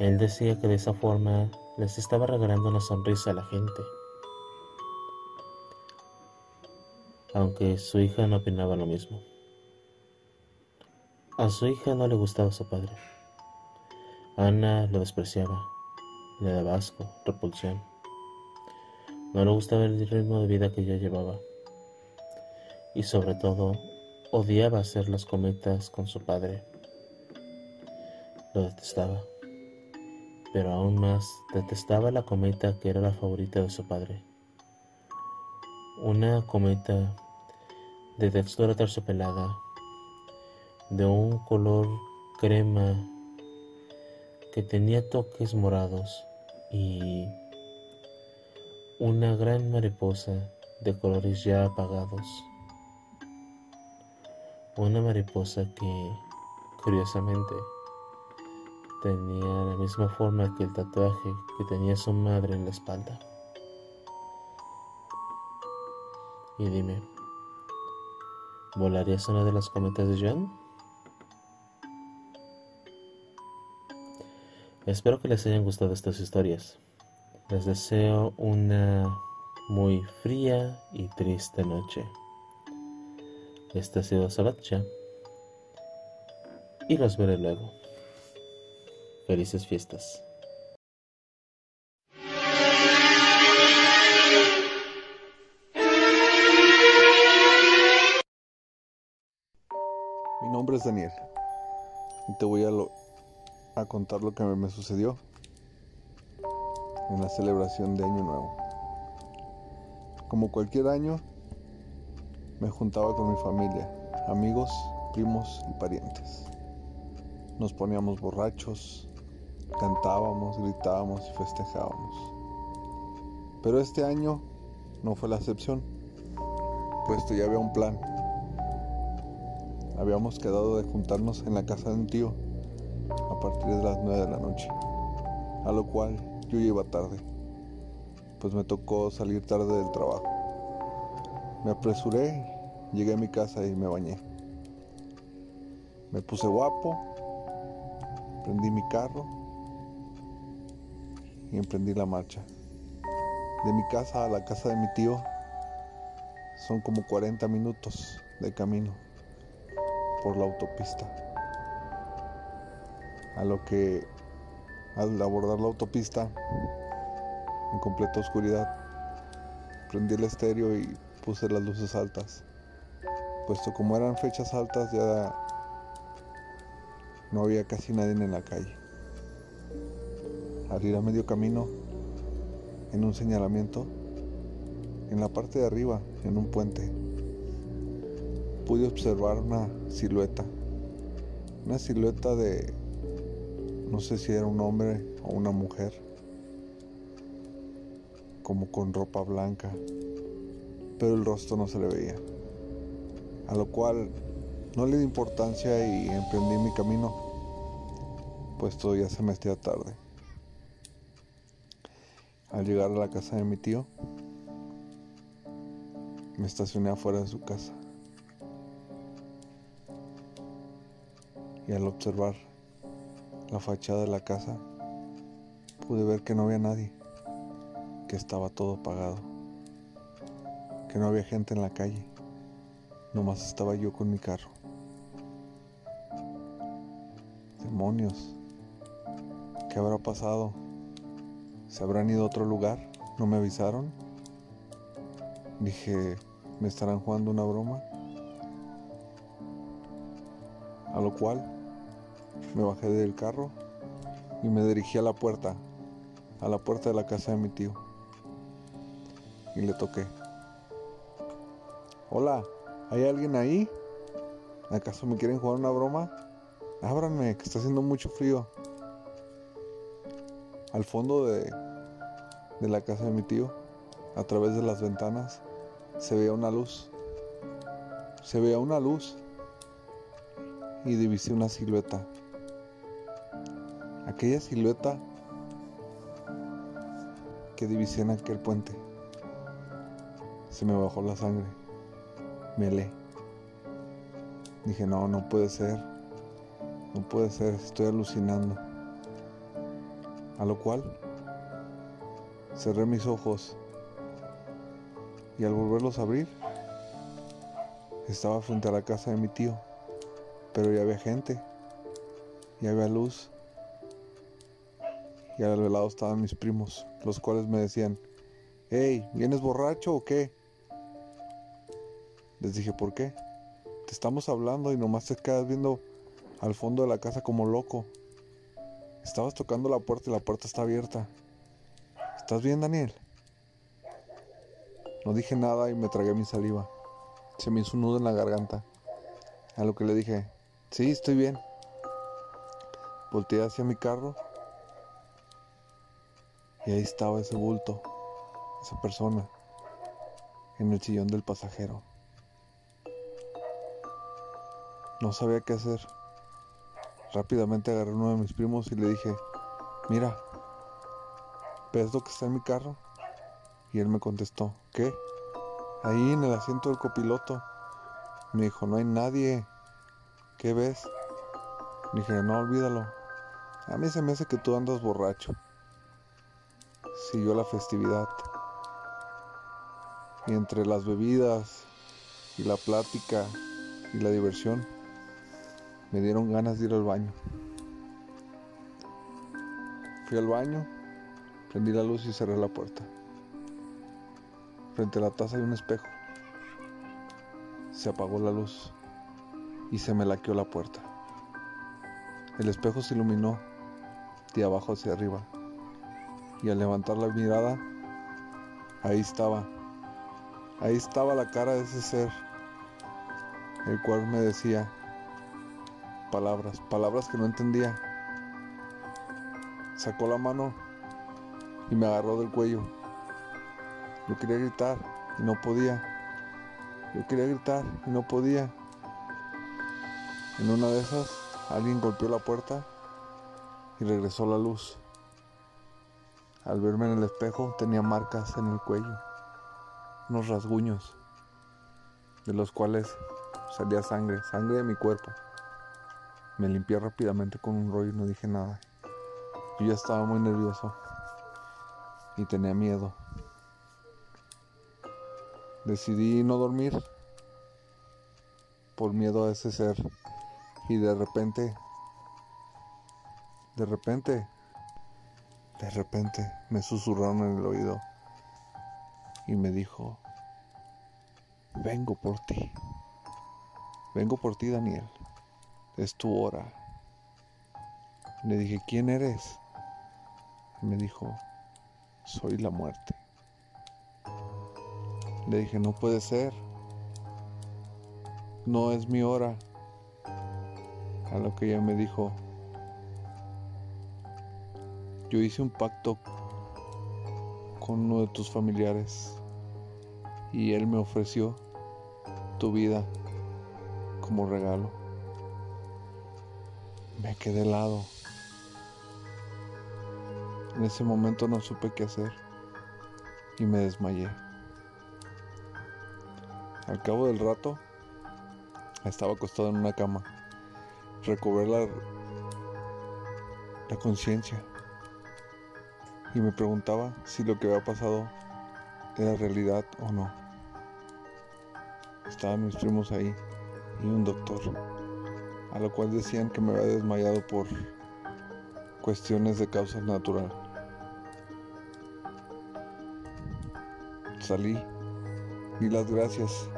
Él decía que de esa forma les estaba regalando una sonrisa a la gente. Aunque su hija no opinaba lo mismo. A su hija no le gustaba su padre. Ana lo despreciaba, le daba asco, repulsión. No le gustaba el ritmo de vida que ella llevaba. Y sobre todo, odiaba hacer las cometas con su padre. Lo detestaba. Pero aún más detestaba la cometa que era la favorita de su padre. Una cometa de textura terciopelada, de un color crema que tenía toques morados y una gran mariposa de colores ya apagados. Una mariposa que, curiosamente, tenía la misma forma que el tatuaje que tenía su madre en la espalda. Y dime, ¿Volarías una de las cometas de John? Espero que les hayan gustado estas historias. Les deseo una muy fría y triste noche. Este ha sido Sabatcha y los veré luego. Felices fiestas. Mi nombre es Daniel y te voy a, a contar lo que me sucedió en la celebración de Año Nuevo. Como cualquier año, me juntaba con mi familia, amigos, primos y parientes. Nos poníamos borrachos, cantábamos, gritábamos y festejábamos. Pero este año no fue la excepción, puesto ya había un plan Habíamos quedado de juntarnos en la casa de un tío a partir de las 9 de la noche, a lo cual yo iba tarde, pues me tocó salir tarde del trabajo. Me apresuré, llegué a mi casa y me bañé. Me puse guapo, prendí mi carro y emprendí la marcha. De mi casa a la casa de mi tío son como 40 minutos de camino por la autopista. A lo que al abordar la autopista, en completa oscuridad, prendí el estéreo y puse las luces altas, puesto como eran fechas altas ya no había casi nadie en la calle. Al ir a medio camino, en un señalamiento, en la parte de arriba, en un puente, pude observar una silueta. Una silueta de, no sé si era un hombre o una mujer. como con ropa blanca, pero el rostro no se le veía. A lo cual no le di importancia y emprendí mi camino, pues todavía se me hacía tarde. Al llegar a la casa de mi tío, me estacioné afuera de su casa. Y al observar la fachada de la casa, pude ver que no había nadie, que estaba todo apagado, que no había gente en la calle, nomás estaba yo con mi carro. Demonios, ¿qué habrá pasado? ¿Se habrán ido a otro lugar? ¿No me avisaron? Dije, ¿me estarán jugando una broma? A lo cual me bajé del carro y me dirigí a la puerta, a la puerta de la casa de mi tío. Y le toqué. Hola, ¿hay alguien ahí? ¿Acaso me quieren jugar una broma? Ábranme, que está haciendo mucho frío. Al fondo de, de la casa de mi tío, a través de las ventanas, se veía una luz. Se veía una luz y divisé una silueta. Aquella silueta que divisé en aquel puente. Se me bajó la sangre. Me helé. Dije, no, no puede ser. No puede ser, estoy alucinando. A lo cual cerré mis ojos y al volverlos a abrir, estaba frente a la casa de mi tío, pero ya había gente, ya había luz, y al lado estaban mis primos, los cuales me decían, hey, ¿vienes borracho o qué? Les dije, ¿por qué? Te estamos hablando y nomás te quedas viendo al fondo de la casa como loco. Estabas tocando la puerta y la puerta está abierta. ¿Estás bien, Daniel? No dije nada y me tragué mi saliva. Se me hizo un nudo en la garganta. A lo que le dije, sí, estoy bien. Volteé hacia mi carro y ahí estaba ese bulto, esa persona, en el sillón del pasajero. No sabía qué hacer. Rápidamente agarré uno de mis primos y le dije, mira, ¿ves lo que está en mi carro? Y él me contestó, ¿qué? Ahí en el asiento del copiloto. Me dijo, no hay nadie. ¿Qué ves? Me dije, no, olvídalo. A mí se me hace que tú andas borracho. Siguió la festividad. Y entre las bebidas y la plática y la diversión, me dieron ganas de ir al baño. Fui al baño, prendí la luz y cerré la puerta. Frente a la taza hay un espejo. Se apagó la luz y se me laqueó la puerta. El espejo se iluminó de abajo hacia arriba y al levantar la mirada, ahí estaba, ahí estaba la cara de ese ser, el cual me decía palabras, palabras que no entendía. Sacó la mano y me agarró del cuello yo quería gritar y no podía. Yo quería gritar y no podía. En una de esas, alguien golpeó la puerta y regresó la luz. Al verme en el espejo tenía marcas en el cuello, unos rasguños, de los cuales salía sangre, sangre de mi cuerpo. Me limpié rápidamente con un rollo y no dije nada. Yo ya estaba muy nervioso y tenía miedo. Decidí no dormir por miedo a ese ser. Y de repente, de repente, de repente me susurraron en el oído y me dijo, vengo por ti, vengo por ti Daniel, es tu hora. Le dije, ¿quién eres? Me dijo, soy la muerte. Le dije, no puede ser. No es mi hora. A lo que ella me dijo, yo hice un pacto con uno de tus familiares y él me ofreció tu vida como regalo. Me quedé helado. En ese momento no supe qué hacer y me desmayé. Al cabo del rato, estaba acostado en una cama. Recobré la, la conciencia y me preguntaba si lo que había pasado era realidad o no. Estaban mis primos ahí y un doctor, a lo cual decían que me había desmayado por cuestiones de causa natural. Salí, di las gracias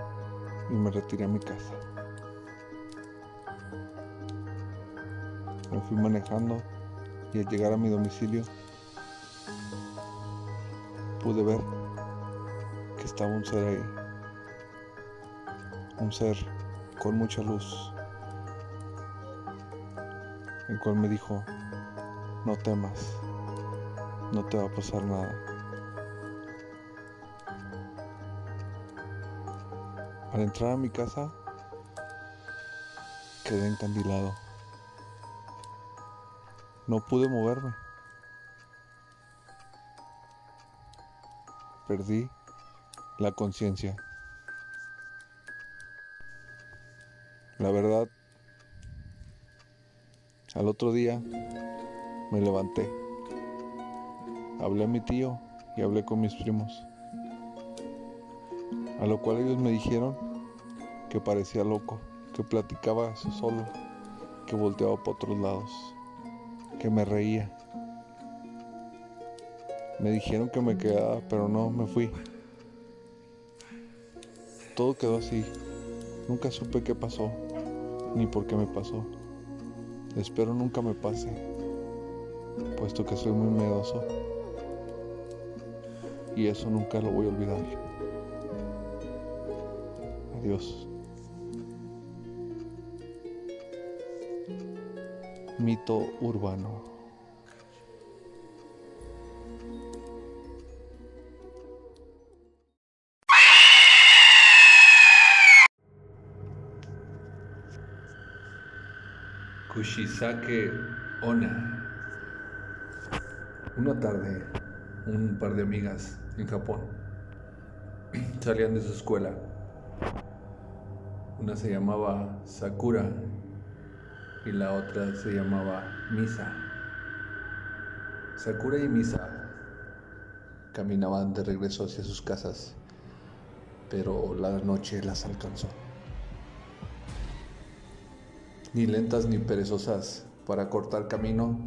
y me retiré a mi casa. Me fui manejando y al llegar a mi domicilio pude ver que estaba un ser ahí. Un ser con mucha luz, el cual me dijo, no temas, no te va a pasar nada. Al entrar a mi casa, quedé encandilado. No pude moverme. Perdí la conciencia. La verdad, al otro día me levanté. Hablé a mi tío y hablé con mis primos. A lo cual ellos me dijeron que parecía loco, que platicaba solo, que volteaba para otros lados, que me reía. Me dijeron que me quedaba, pero no, me fui. Todo quedó así. Nunca supe qué pasó, ni por qué me pasó. Espero nunca me pase, puesto que soy muy miedoso. Y eso nunca lo voy a olvidar. Adiós. Mito urbano. Kushisake Ona. Una tarde, un par de amigas en Japón salían de su escuela. Una se llamaba Sakura y la otra se llamaba Misa. Sakura y Misa caminaban de regreso hacia sus casas, pero la noche las alcanzó. Ni lentas ni perezosas para cortar camino,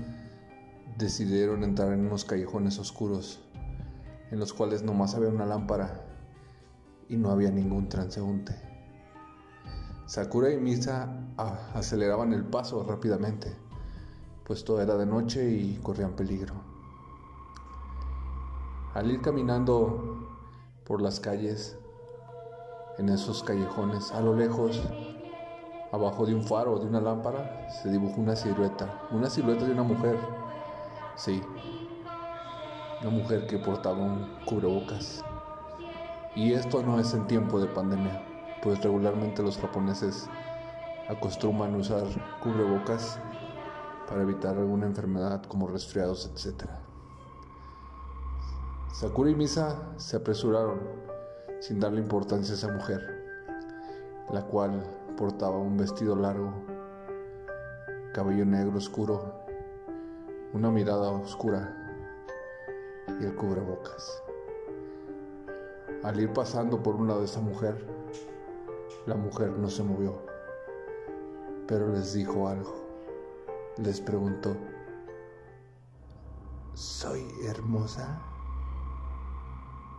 decidieron entrar en unos callejones oscuros, en los cuales nomás había una lámpara y no había ningún transeúnte. Sakura y Misa aceleraban el paso rápidamente, pues todo era de noche y corrían peligro. Al ir caminando por las calles, en esos callejones, a lo lejos, abajo de un faro o de una lámpara, se dibujó una silueta, una silueta de una mujer, sí, una mujer que portaba un cubrebocas. Y esto no es en tiempo de pandemia, pues regularmente los japoneses acostumbran usar cubrebocas para evitar alguna enfermedad como resfriados, etc. Sakura y Misa se apresuraron sin darle importancia a esa mujer, la cual portaba un vestido largo, cabello negro oscuro, una mirada oscura y el cubrebocas. Al ir pasando por un lado de esa mujer, la mujer no se movió, pero les dijo algo. Les preguntó, ¿soy hermosa?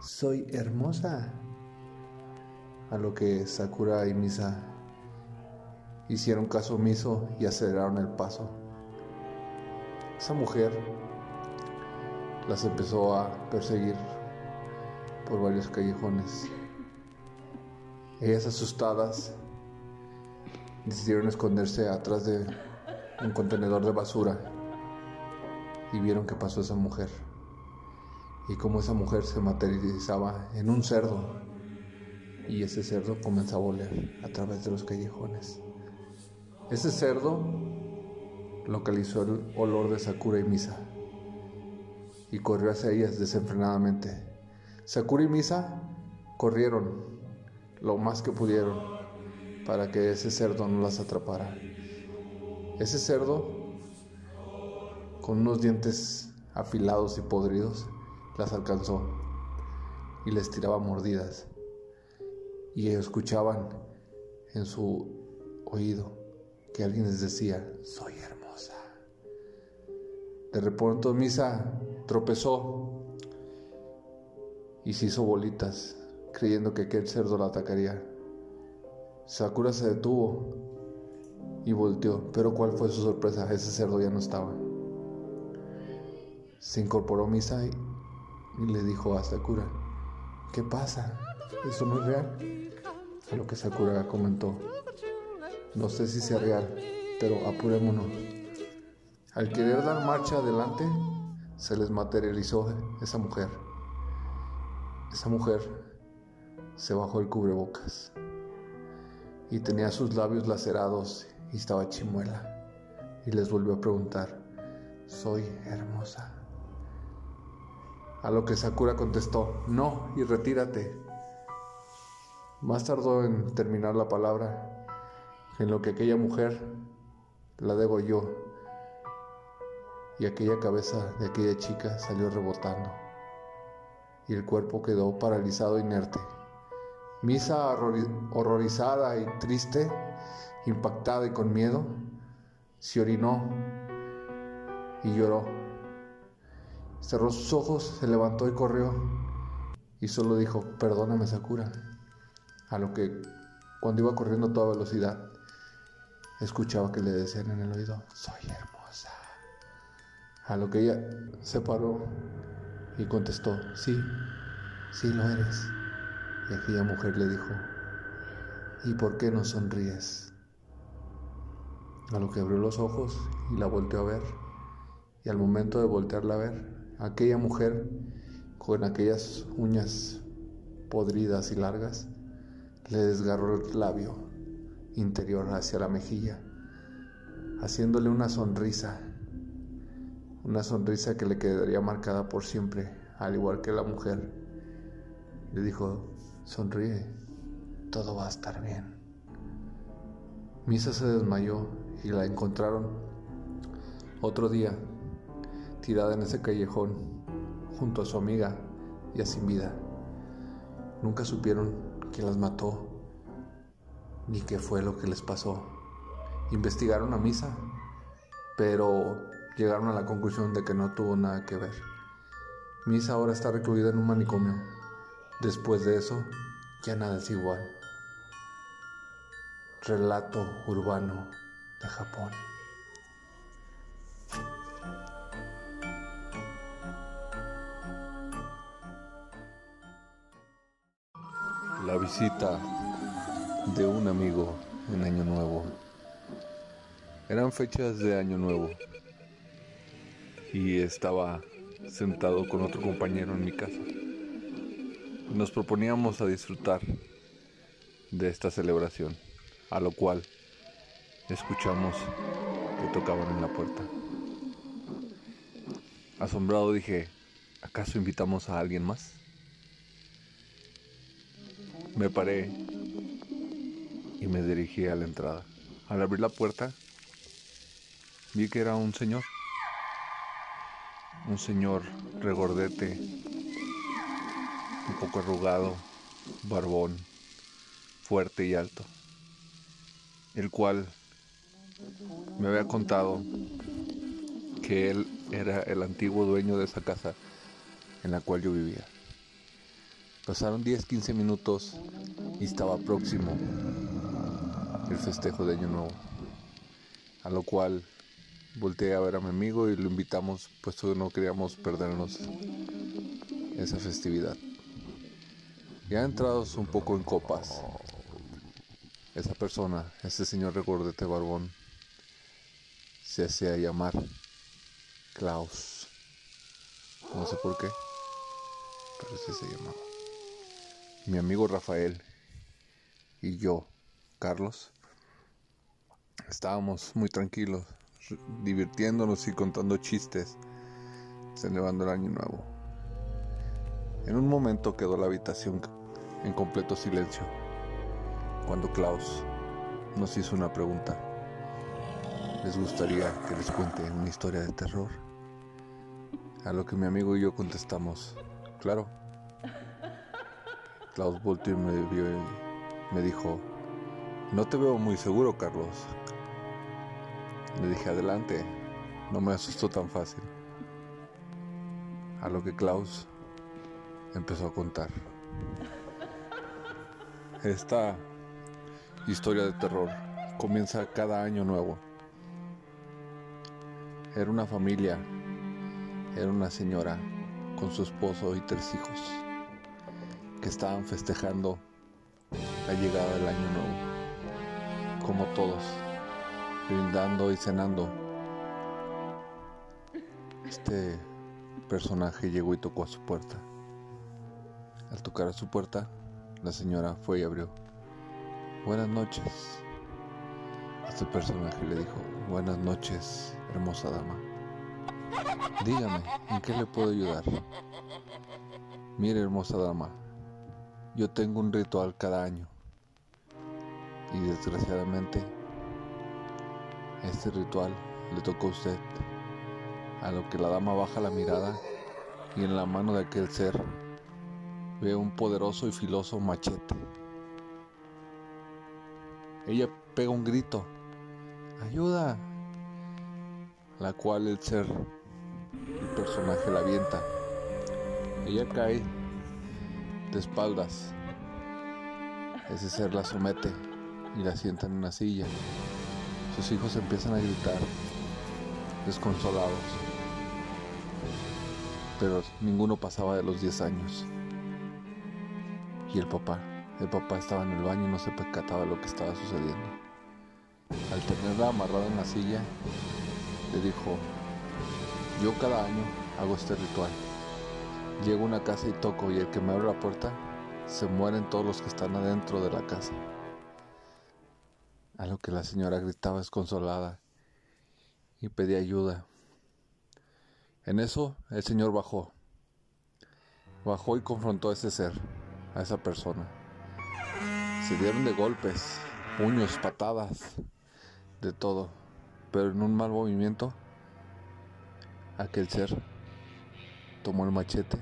¿Soy hermosa? A lo que Sakura y Misa hicieron caso omiso y aceleraron el paso. Esa mujer las empezó a perseguir por varios callejones. Ellas asustadas decidieron esconderse atrás de un contenedor de basura y vieron que pasó esa mujer. y cómo esa mujer se materializaba en un cerdo y ese cerdo comenzaba a oler a través de los callejones. Ese cerdo localizó el olor de Sakura y Misa y corrió hacia ellas desenfrenadamente. Sakura y Misa corrieron lo más que pudieron para que ese cerdo no las atrapara. Ese cerdo, con unos dientes afilados y podridos, las alcanzó y les tiraba mordidas. Y escuchaban en su oído que alguien les decía, soy hermosa. De repente Misa tropezó y se hizo bolitas, creyendo que aquel cerdo la atacaría. Sakura se detuvo y volteó, pero ¿cuál fue su sorpresa? Ese cerdo ya no estaba. Se incorporó Misa y, le dijo a Sakura, ¿qué pasa? ¿Eso no es real? A lo que Sakura comentó, no sé si sea real, pero apurémonos. Al querer dar marcha adelante, se les materializó esa mujer. Esa mujer se bajó el cubrebocas y tenía sus labios lacerados y estaba chimuela. Y les volvió a preguntar, ¿soy hermosa? A lo que Sakura contestó, no, y retírate. Más tardó en terminar la palabra en lo que aquella mujer la degolló y aquella cabeza de aquella chica salió rebotando y el cuerpo quedó paralizado inerte. Misa horrorizada y triste, impactada y con miedo, se orinó y lloró. Cerró sus ojos, se levantó y corrió y solo dijo, perdóname Sakura. A lo que cuando iba corriendo a toda velocidad, escuchaba que le decían en el oído, soy hermosa. A lo que ella se paró y contestó, sí, sí lo eres. Y aquella mujer le dijo, ¿y por qué no sonríes? A lo que abrió los ojos y la volteó a ver. Y al momento de voltearla a ver, aquella mujer con aquellas uñas podridas y largas, le desgarró el labio interior hacia la mejilla, haciéndole una sonrisa, una sonrisa que le quedaría marcada por siempre, al igual que la mujer. Le dijo, sonríe, todo va a estar bien. Misa se desmayó y la encontraron otro día, tirada en ese callejón, junto a su amiga, ya sin vida. Nunca supieron quién las mató ni qué fue lo que les pasó. Investigaron a Misa, pero llegaron a la conclusión de que no tuvo nada que ver. Misa ahora está recluida en un manicomio. Después de eso, ya nada es igual. Relato urbano de Japón. La visita de un amigo en Año Nuevo. Eran fechas de Año Nuevo y estaba sentado con otro compañero en mi casa. Nos proponíamos a disfrutar de esta celebración, a lo cual escuchamos que tocaban en la puerta. Asombrado dije, ¿acaso invitamos a alguien más? Me paré y me dirigí a la entrada. Al abrir la puerta, vi que era un señor. Un señor regordete, un poco arrugado, barbón, fuerte y alto, el cual me había contado que él era el antiguo dueño de esa casa en la cual yo vivía. Pasaron 10-15 minutos y estaba próximo el festejo de Año Nuevo. A lo cual volteé a ver a mi amigo y lo invitamos, puesto que no queríamos perdernos esa festividad. Ya entrados un poco en copas, esa persona, ese señor regordete barbón, se hacía llamar Klaus. No sé por qué. pero así se llamaba. Mi amigo Rafael y yo, Carlos, estábamos muy tranquilos, divirtiéndonos y contando chistes, celebrando el año nuevo. En un momento quedó la habitación en completo silencio, cuando Klaus nos hizo una pregunta. ¿Les gustaría que les cuente una historia de terror? A lo que mi amigo y yo contestamos, claro. Klaus volteó me vio y me dijo, no te veo muy seguro, Carlos. Le dije, adelante, no me asustó tan fácil. A lo que Klaus empezó a contar. Esta historia de terror comienza cada año nuevo. Era una familia, era una señora con su esposo y tres hijos que estaban festejando la llegada del año nuevo, como todos, brindando y cenando. Este personaje llegó y tocó a su puerta. Al tocar a su puerta, la señora fue y abrió. Buenas noches. Este personaje le dijo, buenas noches, hermosa dama. Dígame, ¿en qué le puedo ayudar? Mire, hermosa dama, yo tengo un ritual cada año. Y desgraciadamente, este ritual le tocó a usted. A lo que la dama baja la mirada y en la mano de aquel ser ve un poderoso y filoso machete. Ella pega un grito, ayuda, la cual el ser, el personaje la avienta. Ella cae de espaldas. Ese ser la somete y la sienta en una silla. Sus hijos empiezan a gritar, desconsolados, pero ninguno pasaba de los 10 años. Y el papá, el papá estaba en el baño y no se percataba de lo que estaba sucediendo. Al tenerla amarrada en la silla, le dijo, yo cada año hago este ritual. Llego a una casa y toco y el que me abre la puerta, se mueren todos los que están adentro de la casa. A lo que la señora gritaba desconsolada y pedía ayuda. En eso el señor bajó. Bajó y confrontó a ese ser a esa persona. Se dieron de golpes, puños, patadas, de todo. Pero en un mal movimiento, aquel ser tomó el machete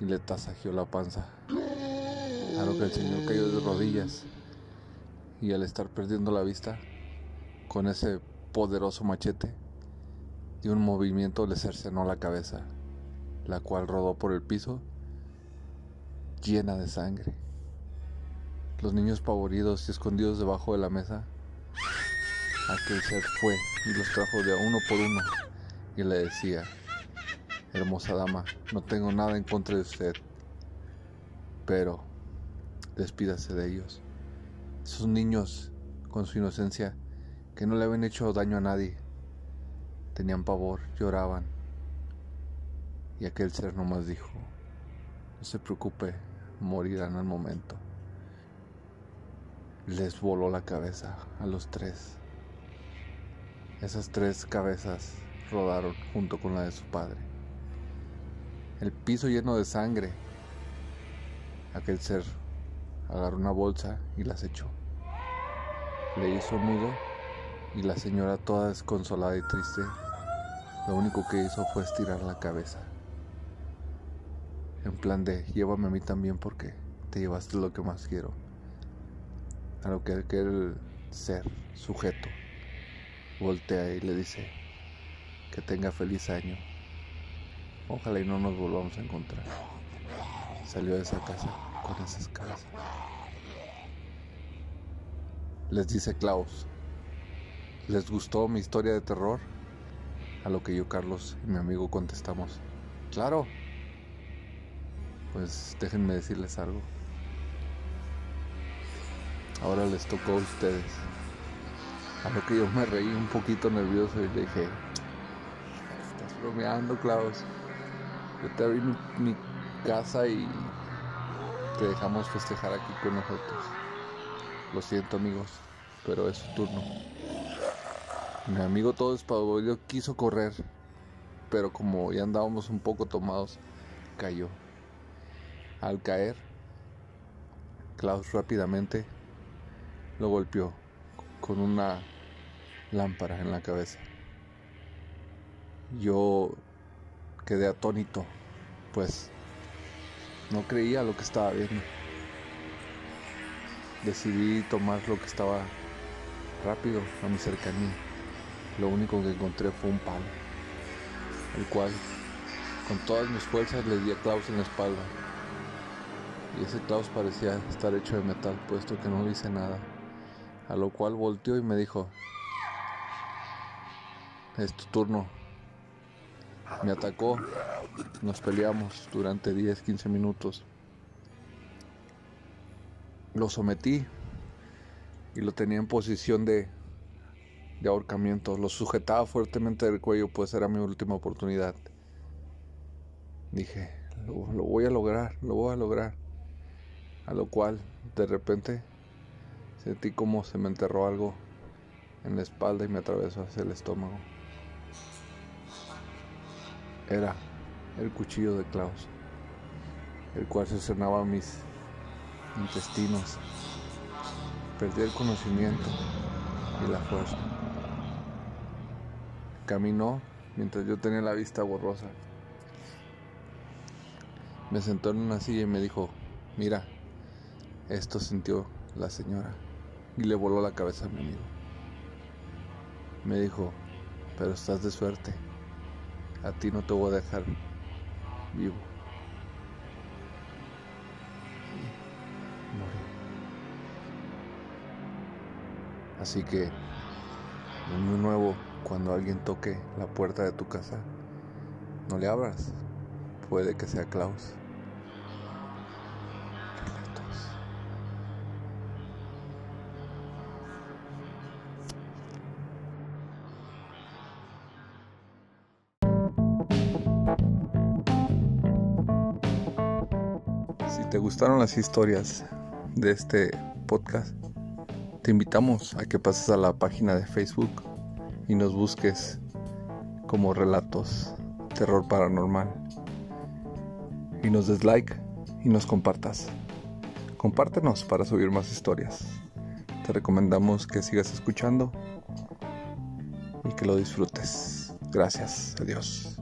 y le tasajeó la panza. A lo que el señor cayó de rodillas y al estar perdiendo la vista, con ese poderoso machete, de un movimiento le cercenó la cabeza, la cual rodó por el piso llena de sangre. Los niños pavoridos y escondidos debajo de la mesa, aquel ser fue y los trajo de uno por uno y le decía, hermosa dama, no tengo nada en contra de usted, pero despídase de ellos. Esos niños, con su inocencia, que no le habían hecho daño a nadie, tenían pavor, lloraban. Y aquel ser nomás dijo, no se preocupe, morirán al momento. Les voló la cabeza a los tres. Esas tres cabezas rodaron junto con la de su padre. El piso lleno de sangre. Aquel ser agarró una bolsa y las echó. Le hizo un nudo y la señora toda desconsolada y triste, lo único que hizo fue estirar la cabeza. En plan de, llévame a mí también porque te llevaste lo que más quiero. A lo que aquel ser, sujeto, voltea y le dice, que tenga feliz año. Ojalá y no nos volvamos a encontrar. Salió de esa casa con esas caras. Les dice Klaus, ¿les gustó mi historia de terror? A lo que yo, Carlos y mi amigo contestamos, claro pues déjenme decirles algo. Ahora les tocó a ustedes. A lo que yo me reí un poquito nervioso y le dije, estás bromeando, Klaus. Yo te abrí mi, casa y te dejamos festejar aquí con nosotros. Lo siento amigos, pero es su turno. Mi amigo todo espavorido quiso correr, pero como ya andábamos un poco tomados, cayó. Al caer, Klaus rápidamente lo golpeó con una lámpara en la cabeza. Yo quedé atónito, pues no creía lo que estaba viendo. Decidí tomar lo que estaba rápido a mi cercanía. Lo único que encontré fue un palo, el cual con todas mis fuerzas le di a Klaus en la espalda. Y ese Klaus parecía estar hecho de metal, puesto que no le hice nada. A lo cual volteó y me dijo, es tu turno. Me atacó, nos peleamos durante 10-15 minutos. Lo sometí y lo tenía en posición de, de ahorcamiento. Lo sujetaba fuertemente del cuello, pues era mi última oportunidad. Dije, lo, voy a lograr, lo voy a lograr. A lo cual, de repente, sentí como se me enterró algo en la espalda y me atravesó hacia el estómago. Era el cuchillo de Klaus, el cual cercenaba mis intestinos. Perdí el conocimiento y la fuerza. Caminó mientras yo tenía la vista borrosa. Me sentó en una silla y me dijo, mira, esto sintió la señora y le voló la cabeza a mi amigo. Me dijo, pero estás de suerte, a ti no te voy a dejar vivo. Así que, muy nuevo, cuando alguien toque la puerta de tu casa, no le abras, puede que sea Klaus. Si te gustaron las historias de este podcast, te invitamos a que pases a la página de Facebook y nos busques como relatos terror paranormal y nos des like y nos compartas. Compártenos para subir más historias. Te recomendamos que sigas escuchando y que lo disfrutes. Gracias. Adiós.